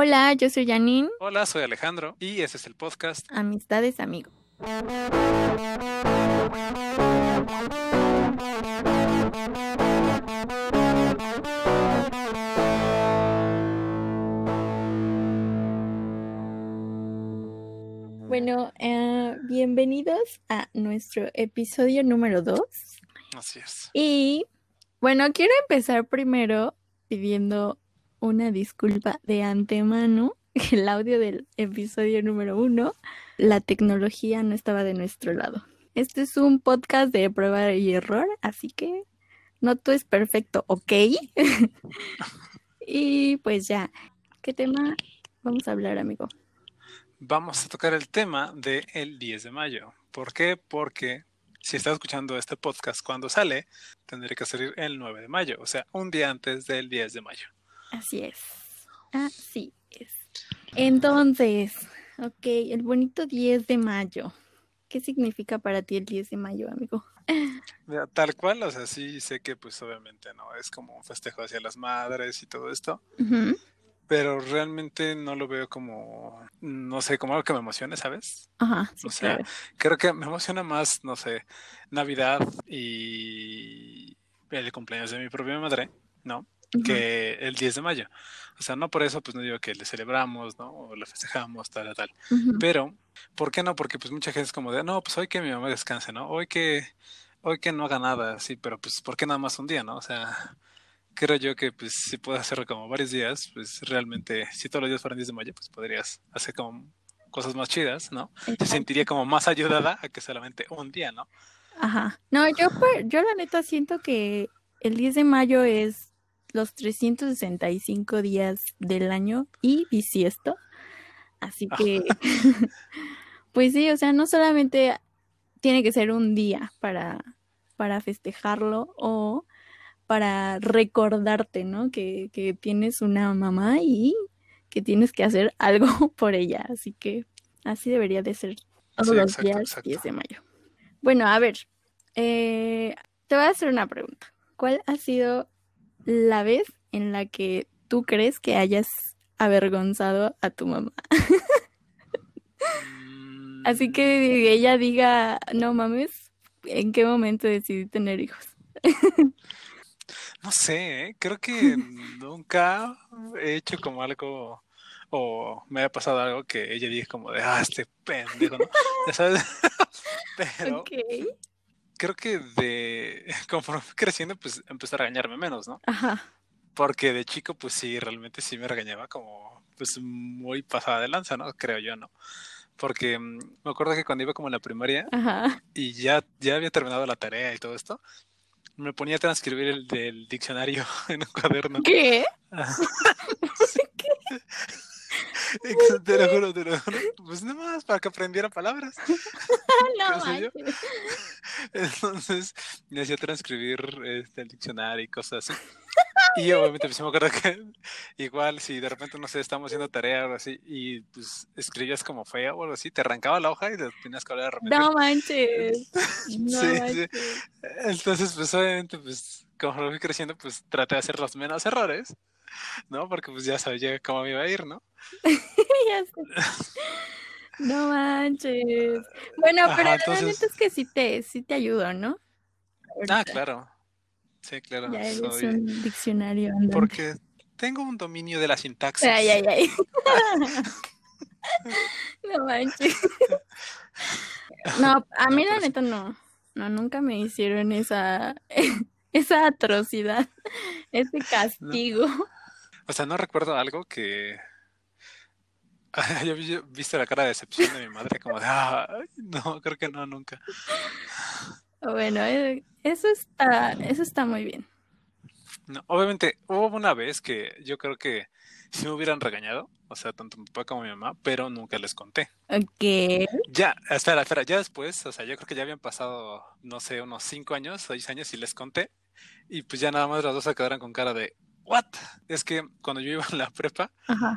Hola, yo soy Janine. Hola, soy Alejandro y este es el podcast Amistades Amigo. Bueno, eh, bienvenidos a nuestro episodio número 2. Así es. Y bueno, quiero empezar primero pidiendo una disculpa de antemano. El audio del episodio número uno, la tecnología no estaba de nuestro lado. Este es un podcast de prueba y error, así que no todo es perfecto, ¿ok? y pues ya, ¿qué tema vamos a hablar, amigo? Vamos a tocar el tema del 10 de mayo. ¿Por qué? Porque si estás escuchando este podcast cuando sale, tendría que salir el 9 de mayo, o sea, un día antes del 10 de mayo. Así es. Así es. Entonces, ok, el bonito 10 de mayo. ¿Qué significa para ti el 10 de mayo, amigo? Tal cual, o sea, sí sé que pues obviamente no, es como un festejo hacia las madres y todo esto, pero realmente no lo veo como, no sé, como algo que me emocione, ¿sabes? Ajá, o sea, creo que me emociona más, no sé, Navidad y el cumpleaños de mi propia madre, ¿no? Que el 10 de mayo. O sea, no por eso, pues no digo que le celebramos, ¿no? O le festejamos, tal, tal. Pero, ¿por qué no? Porque pues mucha gente es como de, no, pues hoy que mi mamá descanse, ¿no? Hoy que, hoy que no haga nada, sí, pero pues, ¿por qué nada más un día, no? O sea, creo yo que pues si puedes hacerlo como varios días, pues realmente, si todos los días fueran 10 de mayo, pues podrías hacer como cosas más chidas, ¿no? Se sentiría como más ayudada a que solamente un día, ¿no? Ajá. No, yo, pues, yo la neta siento que el 10 de mayo es los 365 días del año y bisiesto. Así que, pues sí, o sea, no solamente tiene que ser un día para, para festejarlo o para recordarte, ¿no? Que, que tienes una mamá y que tienes que hacer algo por ella. Así que así debería de ser todos los días 10 de mayo. Bueno, a ver, eh, te voy a hacer una pregunta. ¿Cuál ha sido la vez en la que tú crees que hayas avergonzado a tu mamá. Así que ella diga, no mames, ¿en qué momento decidí tener hijos? no sé, ¿eh? creo que nunca he hecho como algo o me ha pasado algo que ella diga como de, ah, este pendejo, ¿no? sabes? Pero creo que de conforme fui creciendo, pues empecé a regañarme menos, ¿no? Ajá. Porque de chico, pues sí, realmente sí me regañaba como, pues muy pasada de lanza, ¿no? Creo yo, ¿no? Porque mm, me acuerdo que cuando iba como en la primaria y ya, ya había terminado la tarea y todo esto, me ponía a transcribir el del diccionario en un cuaderno. ¿Qué? ¿Qué? Te lo juro, te lo juro. Pues nada más para que aprendiera palabras. no, Entonces me hacía transcribir este, el diccionario y cosas así. Y obviamente pues, me acuerdo que igual si de repente, no sé, estamos haciendo tarea o algo así y pues escribías como fea o algo así, te arrancaba la hoja y te tenías que hablar de repente. No manches. No sí, sí. Entonces, pues obviamente, pues como lo fui creciendo, pues traté de hacer los menos errores, ¿no? Porque pues ya sabía cómo me iba a ir, ¿no? ya sé. No manches. Bueno, pero entonces... es que sí te, sí te ayudo, ¿no? Ah, claro. Sí, claro. Ya eres un diccionario. Porque tengo un dominio de la sintaxis. Ay, ay, ay. no manches. No, a mí la neta no. No, nunca me hicieron esa, esa atrocidad, ese castigo. O sea, no recuerdo algo que yo he visto la cara de decepción de mi madre, como de, no, creo que no, nunca. Bueno, eh, eso está, eso está muy bien. No, obviamente, hubo una vez que yo creo que si me hubieran regañado, o sea, tanto mi papá como mi mamá, pero nunca les conté. Ok. Ya, espera, espera, ya después, o sea, yo creo que ya habían pasado, no sé, unos cinco años, seis años y les conté, y pues ya nada más las dos se quedaron con cara de, ¿what? Es que cuando yo iba a la prepa,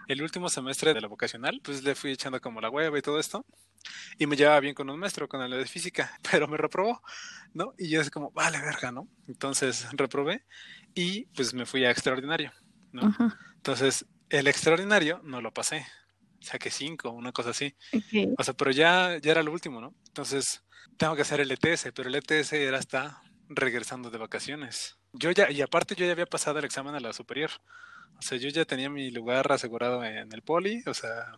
el último semestre de la vocacional, pues le fui echando como la hueva y todo esto. Y me llevaba bien con un maestro, con el de física, pero me reprobó, ¿no? Y yo es como, vale, verga, ¿no? Entonces reprobé y pues me fui a extraordinario, ¿no? Entonces El extraordinario no lo pasé. Saqué cinco, una cosa así. O sea, pero ya, ya era lo último, ¿no? Entonces, tengo que hacer el ETS, pero el ETS era hasta regresando de vacaciones. Yo ya, y aparte yo ya había pasado el examen a la superior. O sea, yo ya tenía mi lugar asegurado en el poli, o sea,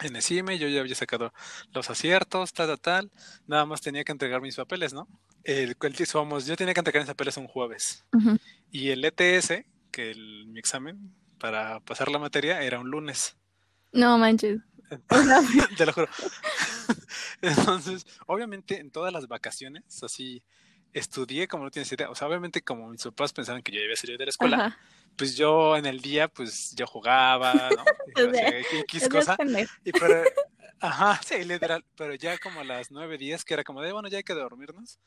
en ECIME, yo ya había sacado los aciertos, tal, tal, tal. Nada más tenía que entregar mis papeles, ¿no? El, el, vamos, yo tenía que entregar mis papeles un jueves. Y el ETS, que el- mi examen para pasar la materia, era un lunes. No manches. Te lo juro. Entonces, obviamente en todas las vacaciones, así, estudié como no tienes idea. O sea, obviamente como mis papás pensaban que yo ya había salido de la escuela, ajá. pues yo en el día, pues yo jugaba, ¿no? O sea, X cosa. Y pero, ajá, sí, literal. Pero ya como a las 9, 10, que era como de, bueno, ya hay que dormirnos.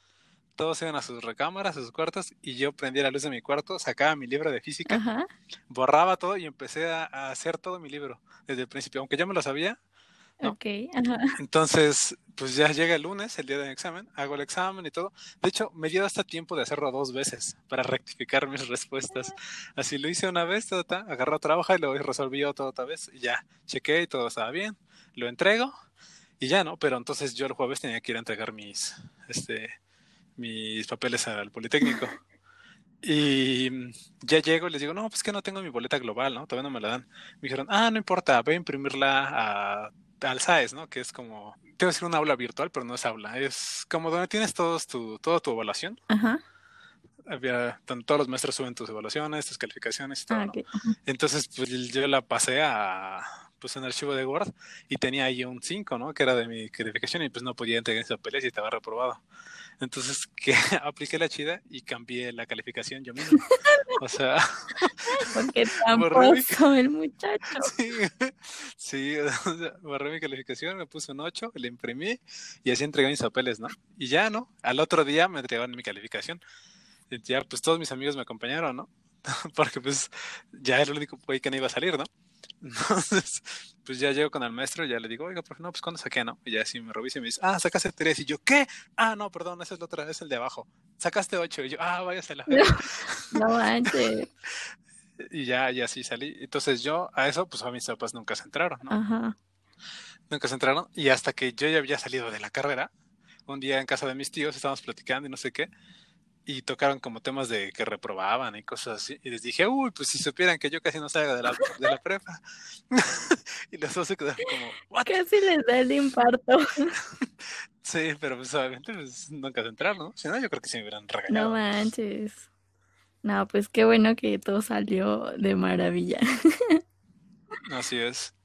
Todos iban a sus recámaras, a sus cuartos, y yo prendía la luz de mi cuarto, sacaba mi libro de física, Ajá. borraba todo y empecé a hacer todo mi libro desde el principio, aunque ya me lo sabía. ¿No? Ok. Ajá. Entonces, pues ya llega el lunes, el día del examen, hago el examen y todo. De hecho, me dio hasta tiempo de hacerlo dos veces para rectificar mis respuestas. Así lo hice una vez, ta, ta, ta, agarré otra hoja y lo resolví otra, otra vez. Y ya, chequé y todo estaba bien. Lo entrego y ya, ¿no? Pero entonces yo el jueves tenía que ir a entregar mis, este, mis papeles al Politécnico. Y ya llego y les digo, no, pues que no tengo mi boleta global, ¿no? Todavía no me la dan. Me dijeron, ah, no importa, voy a imprimirla a, al SAES, ¿no? Que es como, te voy a decir una aula virtual, pero no es aula, es como donde tienes todos tu, toda tu evaluación. Ajá. Había, todos los maestros suben tus evaluaciones, tus calificaciones y todo, Ah, ¿no? ok. Entonces, pues yo la pasé a, pues en archivo de Word y tenía ahí un 5, ¿no? Que era de mi calificación y pues no podía entregar esos papeles y estaba reprobado. Entonces, que apliqué la chida y cambié la calificación yo mismo. O sea, Porque tramposo el muchacho. sí, sí, o sea, borré mi calificación, me puse un 8, le imprimí y así entregué mis papeles, ¿no? Y ya, ¿no? Al otro día me entregaron mi calificación. Y ya, pues todos mis amigos me acompañaron, ¿no? Porque pues ya era el único güey que no iba a salir, ¿no? Entonces, pues ya llego con el maestro y ya le digo, oiga, profe, no, pues ¿cuándo saqué, no? Y ya así me revisa y me dice, ah, sacaste tres. Y yo, ¿qué? Ah, no, perdón, esa es la otra, es el de abajo. Sacaste ocho. Y yo, ah, váyase a la verga". No manches. Y ya, y así salí. Entonces yo a eso, pues a mis papás nunca se entraron, ¿no? Ajá. Nunca se entraron. Y hasta que yo ya había salido de la carrera, un día en casa de mis tíos estábamos platicando y no sé qué, y tocaron como temas de que reprobaban y cosas así. Y les dije, uy, pues si supieran que yo casi no salgo de la, de la prepa. y los dos se quedaron como, ¿what? Casi les da el infarto. Sí, pero pues obviamente pues, nunca se entraron, ¿no? Si no, yo creo que sí me hubieran No regañado. manches. No, pues qué bueno que todo salió de maravilla. Así es.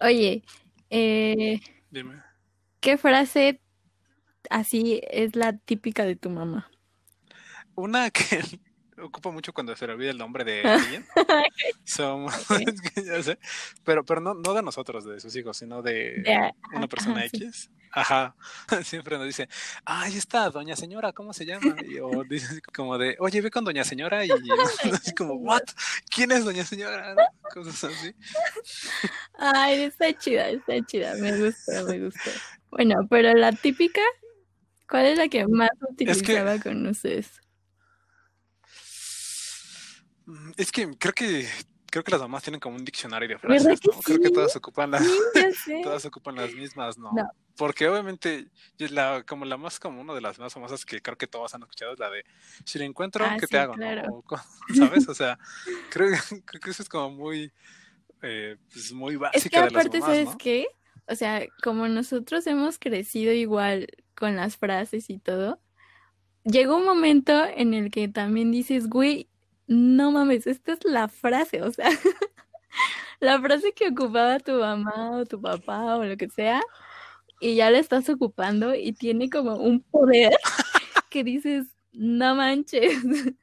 Oye, eh, Dime. ¿qué frase así es la típica de tu mamá? Una que ocupo mucho cuando se le olvida el nombre de alguien. Es que ya sé, pero, pero no, no de nosotros, de sus hijos, sino de una persona ajá, sí. X. Ajá, siempre nos dice, ay, está, doña señora, ¿cómo se llama? Y- o dice como de, oye, ve con doña señora y así como, ¿what? ¿Quién es doña señora? Cosas así. Ay, está chida, está chida, me gusta, me gusta. Bueno, pero la típica, ¿cuál es la que más utilizaba con ustedes? Mm, Es que creo que creo que las mamás tienen como un diccionario de ¿Verdad frases, que ¿no? Creo que todas ocupan las, Sí, todas ocupan las mismas, ¿no? No. Porque obviamente la, como la más como una de las más famosas que creo que todos han escuchado es la de si lo encuentro, Ah, ¿qué sí, te hago? claro. ¿no? O ¿Sabes? O sea, creo, creo que eso es como muy eh, pues muy Es básica de las aparte, mamás, ¿sabes ¿no? qué? O sea, como nosotros hemos crecido igual con las frases y todo, llegó un momento en el que también dices, güey, no mames, esta es la frase, o sea, la frase que ocupaba tu mamá o tu papá o lo que sea, y ya la estás ocupando y tiene como un poder que dices, no manches.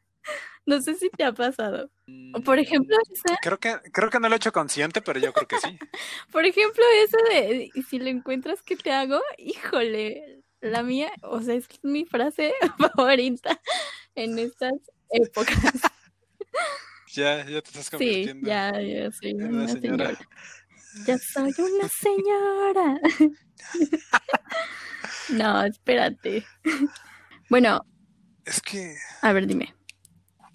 No sé si te ha pasado. Por ejemplo, esa, Creo que creo que no lo he hecho consciente, pero yo creo que sí. Por ejemplo, eso de "Y si lo encuentras, ¿qué te hago? Híjole, la mía, o sea, es mi frase favorita en estas épocas. Ya ya te estás Sí, convirtiendo ya, ya soy una una señora. señora. Ya soy una señora. No, espérate. Bueno, Es que a ver, dime.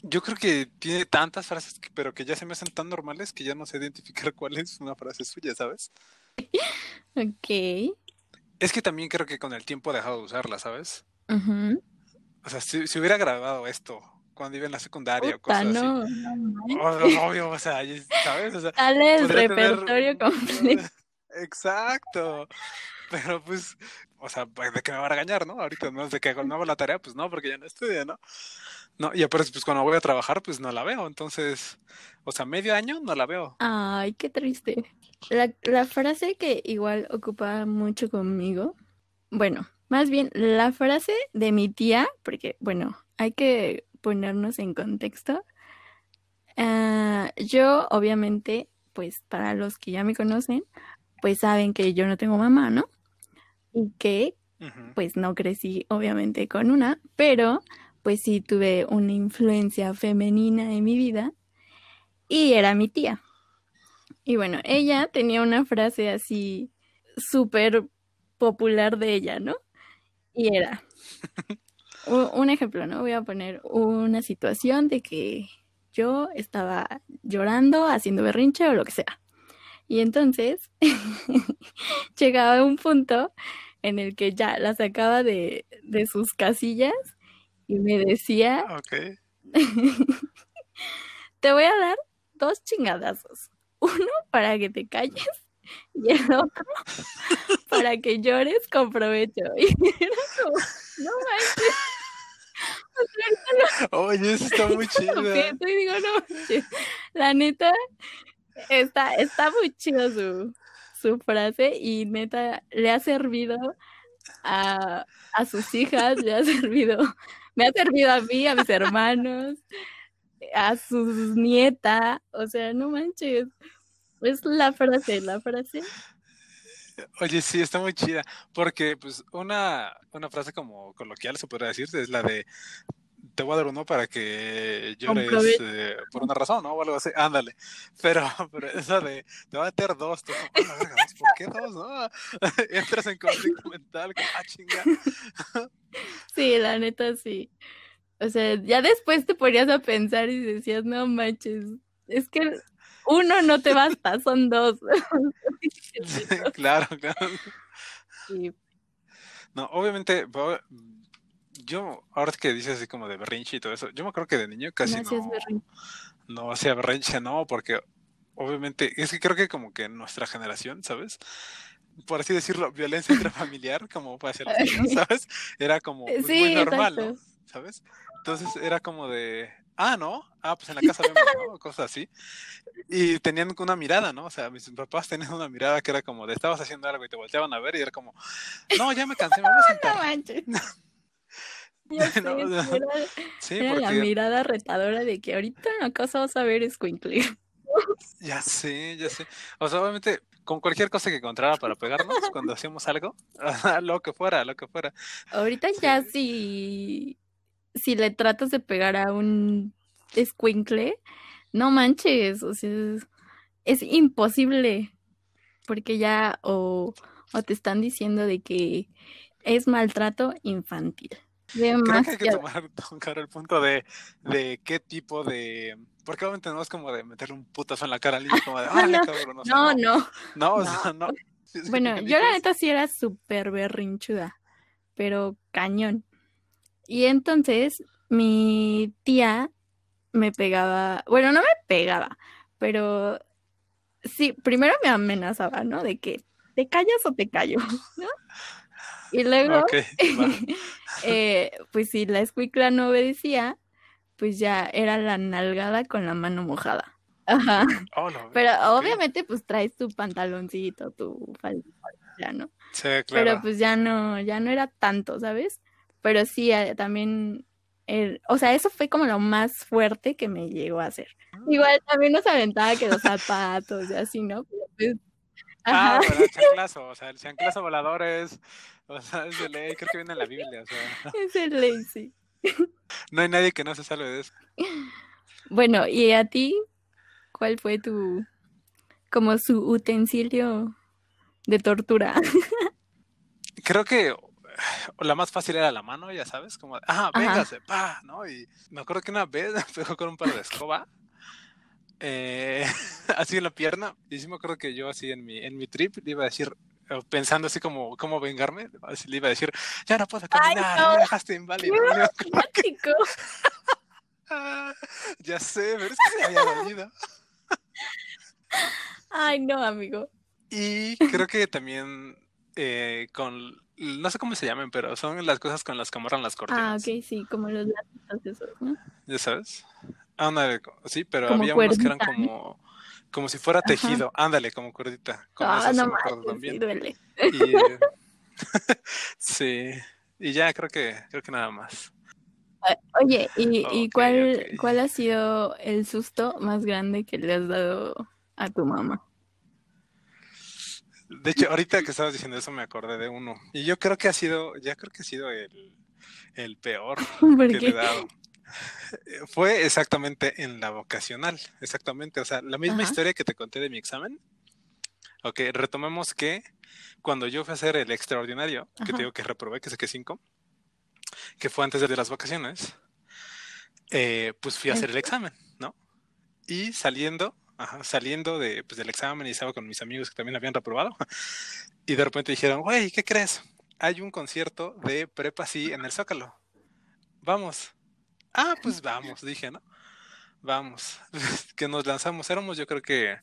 Yo creo que tiene tantas frases, pero que ya se me hacen tan normales que ya no sé identificar cuál es una frase suya, ¿sabes? Ok. Es que también creo que con el tiempo he dejado de usarla, ¿sabes? O sea, si, hubiera grabado esto cuando iba en la secundaria o cosas no, así. No, obvio, o sea, ¿sabes? O sea, Dale el repertorio completo. Exacto. Pero pues, o sea, ¿de qué me va a regañar, no? Ahorita no es de que no hago la tarea, pues no, porque ya no estudia, ¿no? No, y aparte, pues cuando voy a trabajar, pues no la veo. Entonces, o sea, medio año no la veo. Ay, qué triste. La, la frase que igual ocupa mucho conmigo, bueno, más bien la frase de mi tía, porque, bueno, hay que ponernos en contexto. Ah, yo, obviamente, pues para los que ya me conocen, pues saben que yo no tengo mamá, ¿no? Y que, pues no crecí, obviamente, con una, pero pues sí tuve una influencia femenina en mi vida y era mi tía. Y bueno, ella tenía una frase así súper popular de ella, ¿no? Y era un, ejemplo, ¿no? Voy a poner una situación de que yo estaba llorando, haciendo berrinche o lo que sea. Y entonces llegaba un punto en el que ya la sacaba de, de sus casillas y me decía, okay. te voy a dar dos chingadazos. Uno para que te calles y el otro para que llores con provecho. Y era como, no manches. Oye, eso está muy chido. Y digo, no La neta, está, está muy chido su, su frase y neta le ha servido a, a sus hijas, le ha servido me ha servido a mí, a mis hermanos, a sus nietas, o sea, no manches. Es la frase, la frase. Oye, sí, está muy chida, porque pues una, una frase como coloquial se podría decir, es la de te voy a dar uno para que llores eh, por una razón, ¿no? O algo así, ándale. Pero, pero eso de, te voy a meter dos, tú, ¿por qué dos, no? Entras en conflicto mental, ah, chinga. sí, la neta sí. O sea, ya después te ponías a pensar y decías, no manches, es que uno no te basta, son dos. claro, claro. No, obviamente, yo, ahora que dices así como de berrinche y todo eso, yo me acuerdo que de niño casi no, no, hacía berrinche, no, porque obviamente, es que creo que como que nuestra generación, ¿sabes? Por así decirlo, violencia intrafamiliar, como puede ser ¿sabes? Era como pues, muy normal, ¿no? ¿Sabes? Entonces era como de, ah, ¿no? Ah, pues en la casa vemos, ¿no? Cosas así. Y tenían una mirada, ¿no? O sea, mis papás tenían una mirada que era como de, estabas haciendo algo y te volteaban a ver y era como, no, ya me cansé, me voy a sentar. no era, la mirada retadora de que ahorita en la casa vas a ver Squinkly. Ya sé, ya sé. O sea, obviamente, con cualquier cosa que encontrara para pegarnos cuando hacíamos algo, lo que fuera, lo que fuera. Ahorita ya si, si le tratas de pegar a un Squinkle, no manches, o sea, es, imposible. Porque ya o, o te están diciendo de que es maltrato infantil. Creo que hay que tomar, tocar el punto de, de qué tipo de. Porque obviamente no es como de meterle un putazo en la cara al niño, como de, no, cabrón! No, no. No, o sea, no. Bueno, yo la neta sí era súper berrinchuda, pero cañón. Y entonces mi tía me pegaba, bueno, no me pegaba, pero sí, primero me amenazaba, ¿no? De que te callas o te callo, ¿no? Y luego, eh, pues si la escuicla no obedecía, pues ya era la nalgada con la mano mojada. Ajá. Oh, Pero obviamente pues traes tu pantaloncito, tu falda, ¿no? Sí, claro. Pero pues ya no, ya no era tanto, ¿sabes? Pero sí, eh, también, el, o sea, eso fue como lo más fuerte que me llegó a hacer. Igual también nos aventaba que los zapatos y así, ¿no? Pues, ah, bueno, el chanclazo, o sea, el chanclazo volador es o sea, es de ley, creo que viene en la Biblia. O sea. Es de ley, sí. No hay nadie que no se salve de eso. Bueno, ¿y a ti? ¿Cuál fue tu, como su utensilio de tortura? Creo que la más fácil era la mano, ya sabes, como, ah, véngase, pa, ¿no? Y me acuerdo que una vez me pegó con un palo de escoba, eh, así en la pierna, y sí me acuerdo que yo así en mi, en mi trip le iba a decir, pensando así como cómo vengarme, así le iba a decir, ya no puedo caminar, me dejaste inválido. ya sé, pero es que se había dormido. Ay, no, amigo. Y creo que también eh, con, no sé cómo se llaman, pero son las cosas con las que amarran las cortinas. Ah, ok, sí, como los látigos esos, ¿no? Ya sabes. Ándale, sí, pero había unos que eran como, como si fuera tejido. Ándale, como cuerdita. ah, no también. Sí, duele. Y, sí, y ya creo que, creo que nada más. Oye, ¿y, y cuál, cuál ha sido el susto más grande que le has dado a tu mamá? De hecho, ahorita que estabas diciendo eso me acordé de uno. Y yo creo que ha sido, ya creo que ha sido el, peor que le he dado. Fue exactamente en la vocacional, exactamente. O sea, la misma historia que te conté de mi examen. Ok, retomemos que cuando yo fui a hacer el extraordinario, que te digo que reprobé, que saqué cinco, que fue antes de las vacaciones, eh, pues fui a hacer el examen, ¿no? Y saliendo, saliendo de, pues, del examen y estaba con mis amigos que también habían reprobado, y de repente dijeron, güey, ¿qué crees? Hay un concierto de prepa sí en el Zócalo. Vamos. Ah, pues vamos, dije, ¿no? Vamos. que nos lanzamos, éramos yo creo que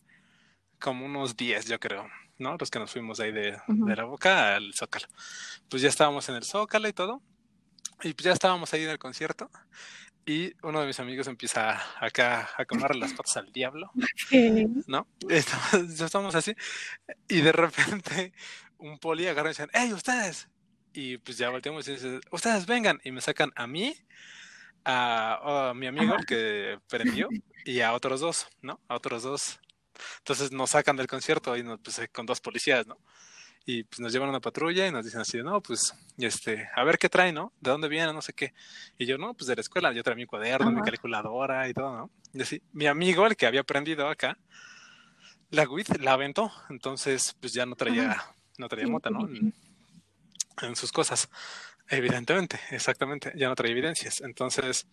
como unos 10, yo creo, ¿no? Los que nos fuimos ahí de, de la boca al Zócalo. Pues ya estábamos en el Zócalo y todo. Y pues ya estábamos ahí en el concierto y uno de mis amigos empieza acá a comer las patas al diablo, ¿no? Estamos, estamos así y de repente un poli agarra y dice, ¡Ey, ustedes! Y pues ya volteamos y dice, ustedes vengan y me sacan a mí, a, mi amigo que prendió y a otros dos, ¿no? A otros dos. Entonces nos sacan del concierto y nos, pues, con dos policías, ¿no? Y pues nos llevan a una patrulla y nos dicen así, no, pues, este, a ver qué trae, ¿no? ¿De dónde viene? No sé qué. Y yo, no, pues de la escuela, yo traía mi cuaderno, mi calculadora y todo, ¿no? Y así, mi amigo, el que había aprendido acá, la WIT la aventó, entonces, pues ya no traía, no traía mota, ¿no? En, sus cosas, evidentemente, exactamente, ya no traía evidencias. Entonces,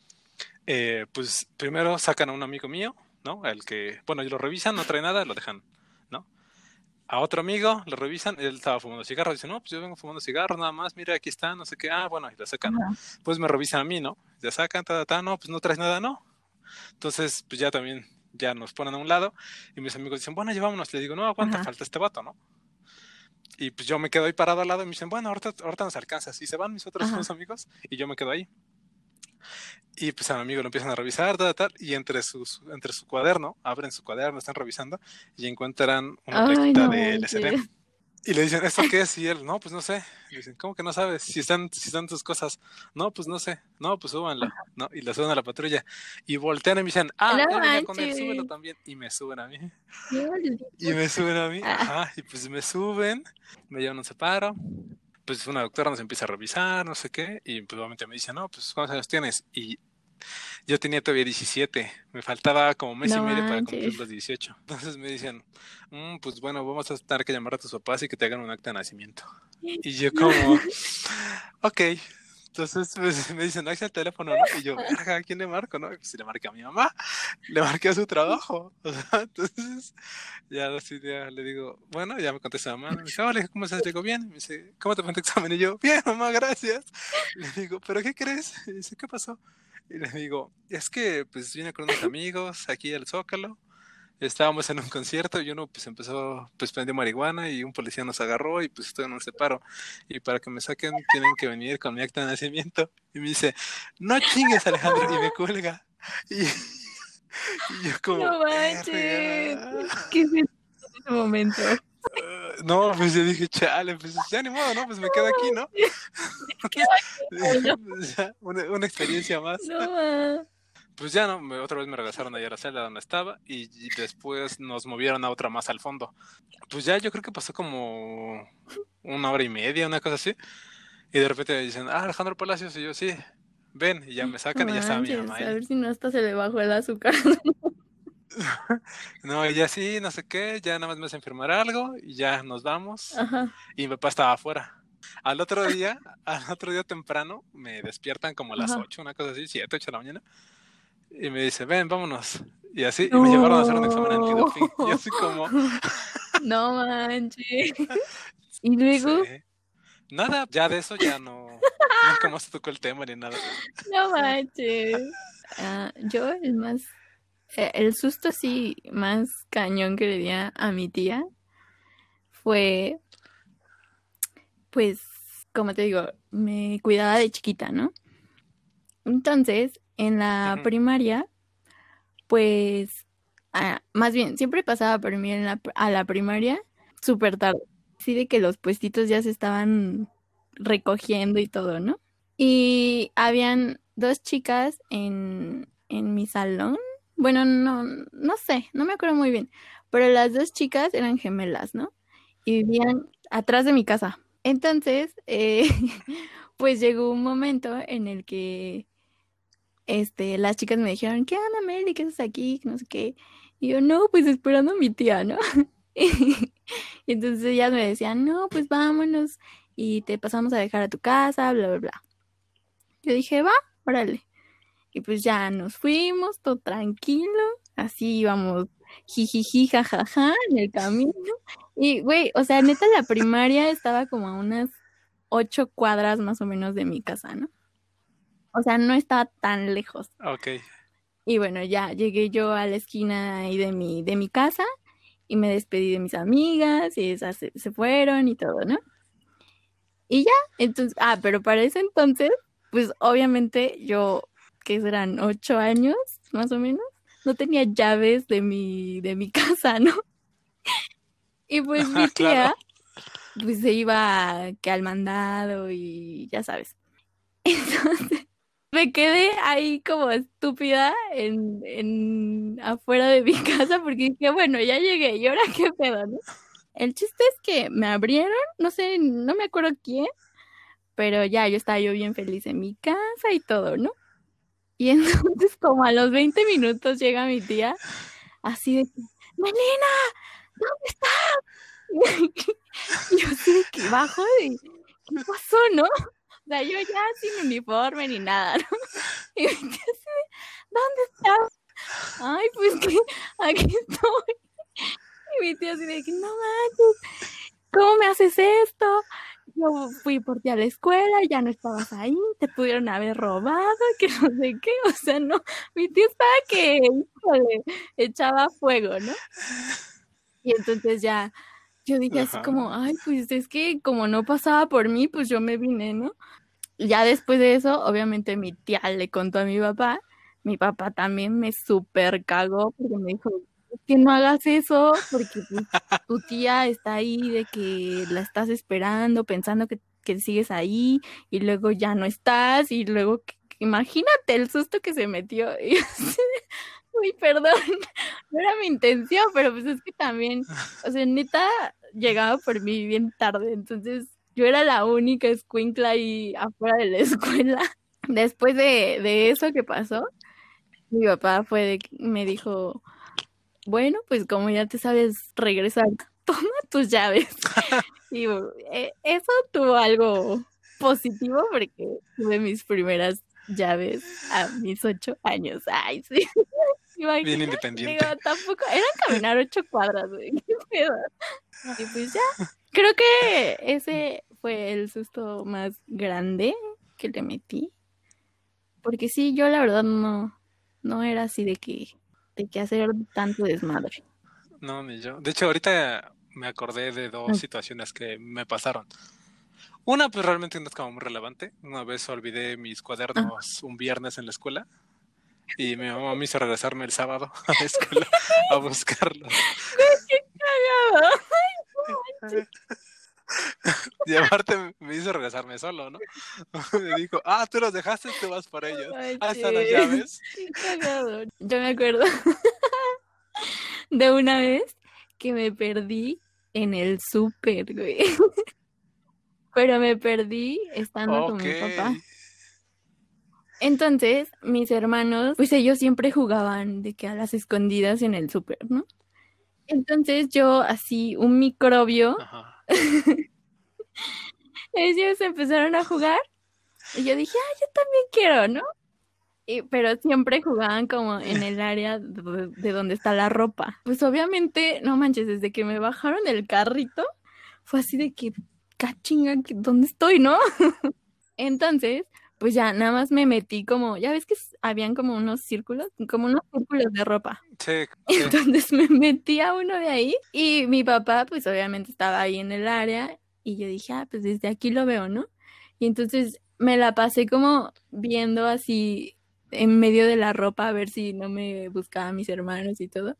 eh, pues primero sacan a un amigo mío, ¿no? El que, bueno, y lo revisan, no trae nada, lo dejan a otro amigo, lo revisan, él estaba fumando cigarros, dice, no, pues yo vengo fumando cigarros nada más, mira, aquí está, no sé qué, ah, bueno, y lo sacan, pues me revisan a mí, ¿no? Ya sacan, ta, ta, no, pues no traes nada, no. Entonces, pues ya también, ya nos ponen a un lado, y mis amigos dicen, bueno, llevámonos, le digo, no, aguanta, falta este vato, ¿no? Y pues yo me quedo ahí parado al lado y me dicen, bueno, ahorita, ahorita nos alcanzas, y se van mis otros dos amigos, y yo me quedo ahí. Y pues a mi amigo lo empiezan a revisar, tal, tal, y entre, sus, entre su cuaderno, abren su cuaderno, están revisando y encuentran una plaquita de LCD. Y le dicen, ¿esto qué es? Y él, no, pues no sé. Y dicen, ¿cómo que no sabes? Si están, si están tus cosas. No, pues no sé. No, pues súbanlo. ¿no? Y la suben a la patrulla. Y voltean y me dicen, ah, no, con él, súbelo también. Y me suben a mí. y me suben a mí. Ah. Ajá. Y pues me suben, me llevan un separo pues una doctora nos empieza a revisar, no sé qué, y pues obviamente me dice, no, pues ¿cuántos años tienes? Y yo tenía todavía 17, me faltaba como mes y medio para cumplir los 18. Entonces me dicen, mm, pues bueno, vamos a tener que llamar a tus papás y que te hagan un acta de nacimiento. Y yo como, ok. Entonces pues, me dicen, no el teléfono, ¿no? Y yo, ¿a quién le marco, no? Pues le marqué a mi mamá, le marqué a su trabajo. entonces ya, así, ya le digo, bueno, ya me contesta mamá. Me dice, hola, ¿cómo estás? Le digo, bien. Me dice, ¿cómo te fue tu examen? Y yo, bien, mamá, gracias. Le digo, ¿pero qué crees? Y dice, ¿qué pasó? Y le digo, es que pues vine con unos amigos aquí al Zócalo, estábamos en un concierto y uno pues empezó, pues prendió marihuana y un policía nos agarró y pues estoy en un separo. Y para que me saquen tienen que venir con mi acta de nacimiento. Y me dice, no chingues Alejandro, y me cuelga. Y, yo como... No manches, ¿qué es ese momento? no, pues yo dije, chale, pues ya ni modo, ¿no? Pues me quedo aquí, ¿no? una, experiencia más. Pues ya no, otra vez me regresaron a la celda donde estaba y, después nos movieron a otra más al fondo. Pues ya yo creo que pasó como una hora y media, una cosa así. Y de repente me dicen, ah, Alejandro Palacios, y yo, sí, ven, y ya me sacan y ya está mi mamá. A ver si no hasta se le bajó el azúcar. no, y ya sí, no sé qué, ya nada más me hacen firmar algo y ya nos vamos. Y mi papá estaba afuera. Al otro día, al otro día temprano, me despiertan como a las 8, una cosa así, 7, 8 de la mañana. Y me dice, ven, vámonos. Y así, y me llevaron a hacer un examen antidoping. Y así como... no manches. ¿Y luego? Nada, ya de eso ya no... Nunca más tocó el tema ni nada. No manches. Ah, yo el más... Eh, el susto así más cañón que le di a mi tía fue pues, como te digo, me cuidaba de chiquita, ¿no? Entonces, en la primaria, pues, ah, más bien, siempre pasaba por mí a la primaria súper tarde. Así de que los puestitos ya se estaban recogiendo y todo, ¿no? Y habían dos chicas en, en mi salón. Bueno, no, no sé, no me acuerdo muy bien. Pero las dos chicas eran gemelas, ¿no? Y vivían atrás de mi casa. Entonces, eh, pues llegó un momento en el que este, las chicas me dijeron, ¿qué onda, Meli? ¿Qué haces aquí? No sé qué. Y yo, no, pues esperando a mi tía, ¿no? y entonces ellas me decían, no, pues vámonos y te pasamos a dejar a tu casa, bla, bla, bla. Yo dije, va, órale. Y pues ya nos fuimos, todo tranquilo, así íbamos jijiji, jajaja, en el camino. Y, güey, o sea, neta, la primaria estaba como a unas ocho cuadras más o menos de mi casa, ¿no? O sea, no estaba tan lejos. Ok. Y bueno, ya llegué yo a la esquina ahí de mi, de mi casa y me despedí de mis amigas y esas se, se fueron y todo, ¿no? Y ya, entonces, ah, pero para ese entonces, pues obviamente yo, que serán ocho años, más o menos, no tenía llaves de mi, de mi casa, ¿no? Y pues mi tía, pues se iba que al mandado y ya sabes. Entonces me quedé ahí como estúpida en, en afuera de mi casa porque dije, bueno, ya llegué, ¿y ahora qué pedo, no? El chiste es que me abrieron, no sé, no me acuerdo quién, pero ya yo estaba yo bien feliz en mi casa y todo, ¿no? Y entonces como a los 20 minutos llega mi tía, así de, Melina, ¿dónde estás? Yo de que bajo y, ¿qué pasó, no? O sea, yo ya sin uniforme ni nada, ¿no? Y tía de, ¿dónde estás? Ay, pues que aquí estoy. Y mi tía así de que, no manches, ¿cómo me haces esto? yo fui por ti a la escuela, ya no estabas ahí, te pudieron haber robado, que no sé qué, o sea, no, mi tío estaba que, híjole, echaba fuego, ¿no? Y entonces ya, yo dije así como, ay, pues es que como no pasaba por mí, pues yo me vine, ¿no? Ya después de eso, obviamente mi tía le contó a mi papá, mi papá también me super cagó porque me dijo, que no hagas eso porque pues, tu tía está ahí de que la estás esperando, pensando que, sigues ahí y luego ya no estás y luego imagínate el susto que se metió. Uy, perdón, no era mi intención, pero pues es que también, o sea, neta llegaba por mí bien tarde, entonces yo era la única escuincla ahí afuera de la escuela. Después de, de eso que pasó, mi papá fue de, me dijo, bueno, pues como ya te sabes regresar, toma tus llaves. y eh, eso tuvo algo positivo porque tuve mis primeras llaves a mis ocho años. Ay, sí. Bien independiente. Digo, tampoco, eran caminar ocho cuadras, güey. Qué pedo. Y pues ya, creo que ese fue el susto más grande que le metí. Porque sí, yo la verdad no, no era así de que que hacer tanto desmadre. No, ni yo. De hecho, ahorita me acordé de dos situaciones que me pasaron. Una, pues realmente no es como muy relevante. Una vez olvidé mis cuadernos un viernes en la escuela y mi mamá me hizo regresarme el sábado a la escuela a buscarlos. ¡Qué cagado! Y aparte me hizo regresarme solo, ¿no? Me dijo, ah, tú los dejaste, tú vas por ellos. ah, están las llaves. Cagado. Yo me acuerdo de una vez que me perdí en el súper, güey. Pero me perdí estando con mi papá. Entonces, mis hermanos, pues ellos siempre jugaban de que a las escondidas en el súper, ¿no? Entonces yo así, un microbio, ellos empezaron a jugar y yo dije, ah, yo también quiero, ¿no? Y, pero siempre jugaban como en el área de, de donde está la ropa. Pues obviamente, no manches, desde que me bajaron del carrito, fue así de que, cachinga, ¿dónde estoy, no? Entonces, pues ya nada más me metí como, ya ves que habían como unos círculos, como unos círculos de ropa. Sí, sí. Entonces me metí a uno de ahí y mi papá pues obviamente estaba ahí en el área y yo dije, ah, pues desde aquí lo veo, ¿no? Y entonces me la pasé como viendo así en medio de la ropa a ver si no me buscaban mis hermanos y todo.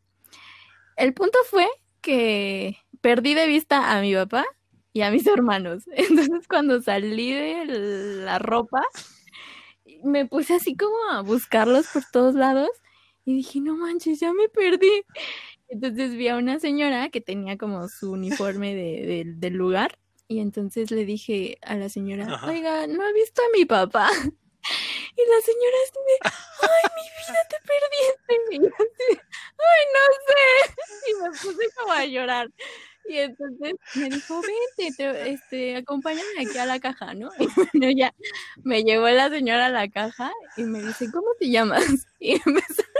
El punto fue que perdí de vista a mi papá y a mis hermanos. Entonces cuando salí de la ropa me puse así como a buscarlos por todos lados y dije, no manches, ya me perdí. Entonces vi a una señora que tenía como su uniforme de, de- del lugar y entonces le dije a la señora, Ajá. oiga, ¿no ha visto a mi papá? Y la señora así de, ay, mi vida, te perdiste. Y yo así, ay, no sé. Y me puse como a llorar. Y entonces me dijo, vente, te, este, acompáñame aquí a la caja, ¿no? Y bueno, ya me llevó la señora a la caja y me dice, ¿cómo te llamas? Y empezaron,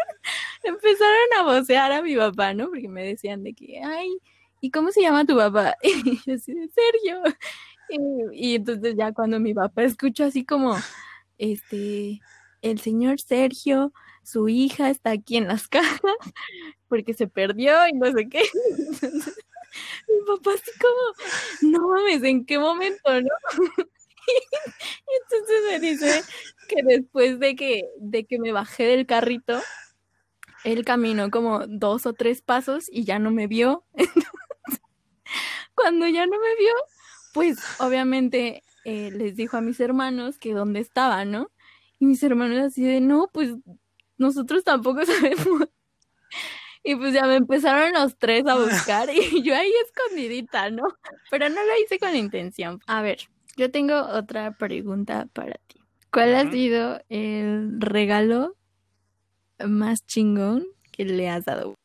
empezaron a vocear a mi papá, ¿no? Porque me decían de que, ay, ¿y cómo se llama tu papá? Y yo así Sergio. Y, y entonces ya cuando mi papá escuchó así como, este, el señor Sergio, su hija está aquí en las cajas porque se perdió y no sé qué. Entonces, mi papá así como, no mames, ¿en qué momento, no? Y entonces me dice que después de que, de que me bajé del carrito, él caminó como dos o tres pasos y ya no me vio. Entonces, cuando ya no me vio, pues obviamente eh, les dijo a mis hermanos que dónde estaba, ¿no? Y mis hermanos así de, no, pues nosotros tampoco sabemos. Y pues ya me empezaron los tres a buscar y yo ahí escondidita, ¿no? Pero no lo hice con intención. A ver, yo tengo otra pregunta para ti. ¿Cuál ha sido el regalo más chingón que le has dado?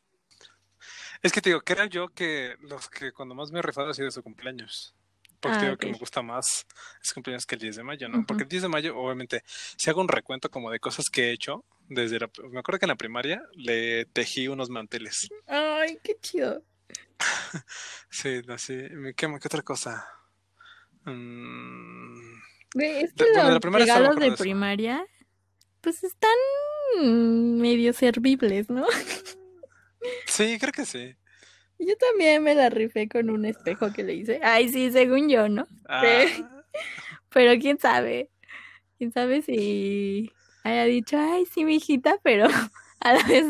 Es que te digo, creo yo que los que cuando más me he rifado ha sido su cumpleaños. Ah, digo que me gusta más ese cumpleaños que el 10 de mayo, ¿no? Ujú. Porque el 10 de mayo, obviamente, si hago un recuento como de cosas que he hecho, desde la, me acuerdo que en la primaria le tejí unos manteles. Ay, qué chido. Sí, así. ¿Qué, qué otra cosa? Mm, es De- que bueno, de los me regalos de de eso. primaria, pues están medio servibles, ¿no? sí, creo que sí. Yo también me la rifé con un espejo que le hice. Ay, sí, según yo, ¿no? Ah, Pero quién sabe. Quién sabe si haya dicho, ay, sí, mi hijita, pero a la vez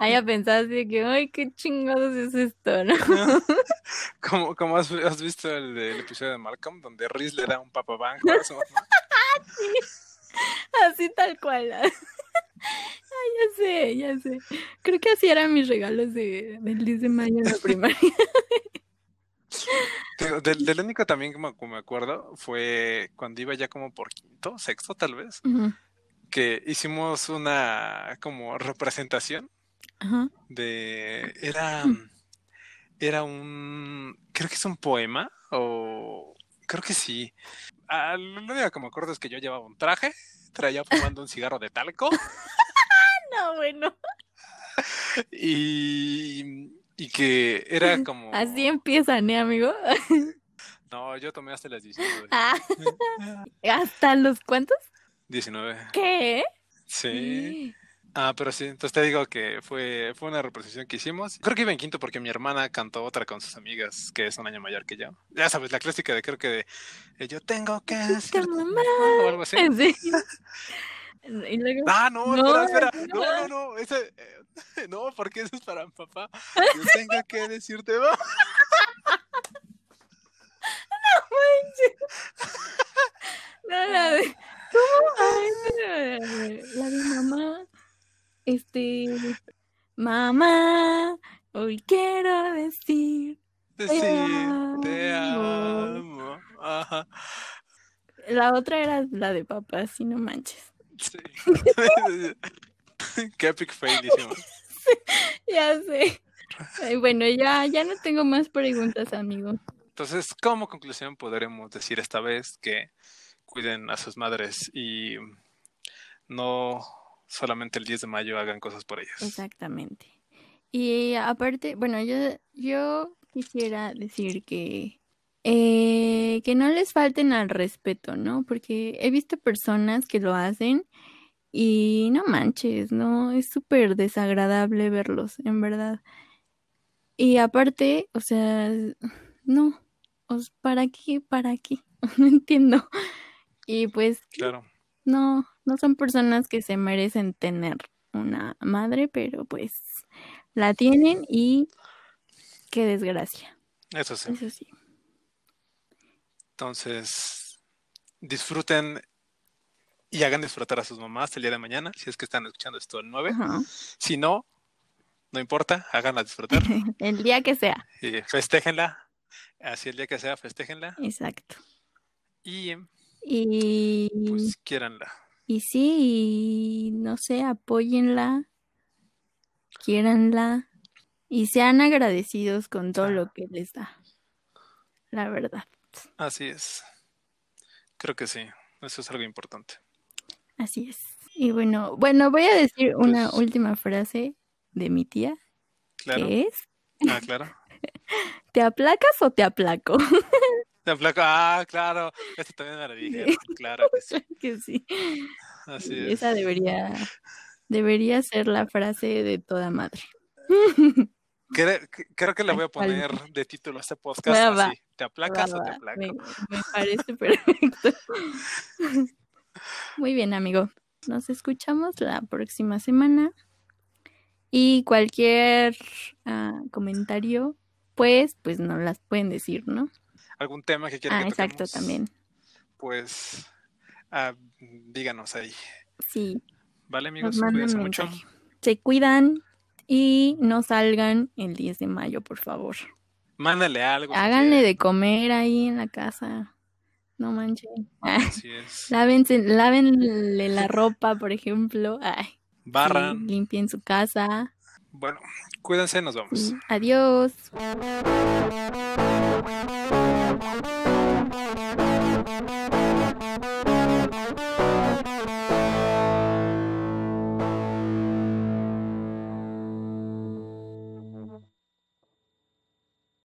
haya pensado así que, ay, qué chingados es esto, ¿no? como, como has, has visto el, episodio de Malcolm, donde Riz le da un papabanjo a su mamá. Así tal cual. Ay, ya sé, ya sé. Creo que así eran mis regalos de, del 10 de mayo en la primaria. Del, del único también que me, acuerdo fue cuando iba ya como por quinto, sexto tal vez, que hicimos una como representación de... Era, era un... Creo que es un poema o... Creo que sí. Ah, lo único que me acuerdo es que yo llevaba un traje, traía fumando un cigarro de talco No, bueno. y, y que era como... Así empiezan, ¿eh, amigo? No, yo tomé hasta las 19. Ah, ¿Hasta los cuántos? 19. ¿Qué? Sí. Ah, pero sí, entonces te digo que fue, fue una representación que hicimos. Creo que iba en quinto porque mi hermana cantó otra con sus amigas, que es un año mayor que yo. Ya sabes, la clásica de creo que de eh, yo tengo que decirte mamá. o algo así. Sí. Y luego, Ah, no, No, espera, espera. no. No, no, no. Ese, eh, no, porque eso es para mi papá. Yo tengo que decirte, mamá. no, la de. ¿Cómo? Ay, la de mamá. Este. Mamá, hoy quiero decir. Decir, te amo. amo. Ajá. La otra era la de papá, si no manches. Sí. Qué epic fail hicimos. Ya sé. Ay, bueno, ya, ya no tengo más preguntas, amigo. Entonces, como conclusión, podremos decir esta vez que cuiden a sus madres y no solamente el 10 de mayo hagan cosas por ellas. Exactamente. Y aparte, bueno, yo, yo quisiera decir que, eh, que no les falten al respeto, ¿no? Porque he visto personas que lo hacen y no manches, ¿no? Es súper desagradable verlos, en verdad. Y aparte, o sea, no, ¿para qué? ¿Para qué? No entiendo. Y pues, Claro. no, no son personas que se merecen tener una madre, pero pues la tienen y qué desgracia. Eso sí. Eso sí. Entonces, disfruten y hagan disfrutar a sus mamás el día de mañana, si es que están escuchando esto el 9. Ajá. Si no, no importa, háganla disfrutar El día que sea. y festéjenla. Así el día que sea, festéjenla Exacto. y Y, pues quiéranla. Y sí, y no sé, apóyenla, quiéranla y sean agradecidos con todo lo que les da. La verdad. Así es. Creo que sí, eso es algo importante. Así es. Y bueno, bueno, voy a decir una Pues- última frase de mi tía, Claro. que es, Ah, claro. ¿te aplacas o te aplaco? La placa, ah, claro. Esto también me lo dijeron. Claro que sí. que sí. Así es. Esa debería, debería ser la frase de toda madre. Cre- que- Creo que le voy a poner de título a este podcast Va, va. así. ¿Te aplacas Va, o te aplaco? Me, me parece perfecto. Muy bien, amigo. Nos escuchamos la próxima semana. Y cualquier ah, comentario, pues, pues nos las pueden decir, ¿no? ¿Algún tema que quieran Ah, que exacto, también. Pues ah, díganos ahí. Sí, ¿Vale, amigos? Cuídense mucho. Se cuidan y no salgan el 10 de mayo, por favor. Mándale algo. Háganle de comer ahí en la casa. No manchen. Así es. lávense, lávenle la ropa, por ejemplo. Ay, sí, Barran. limpien su casa. Bueno, cuídense, nos vamos. Adiós.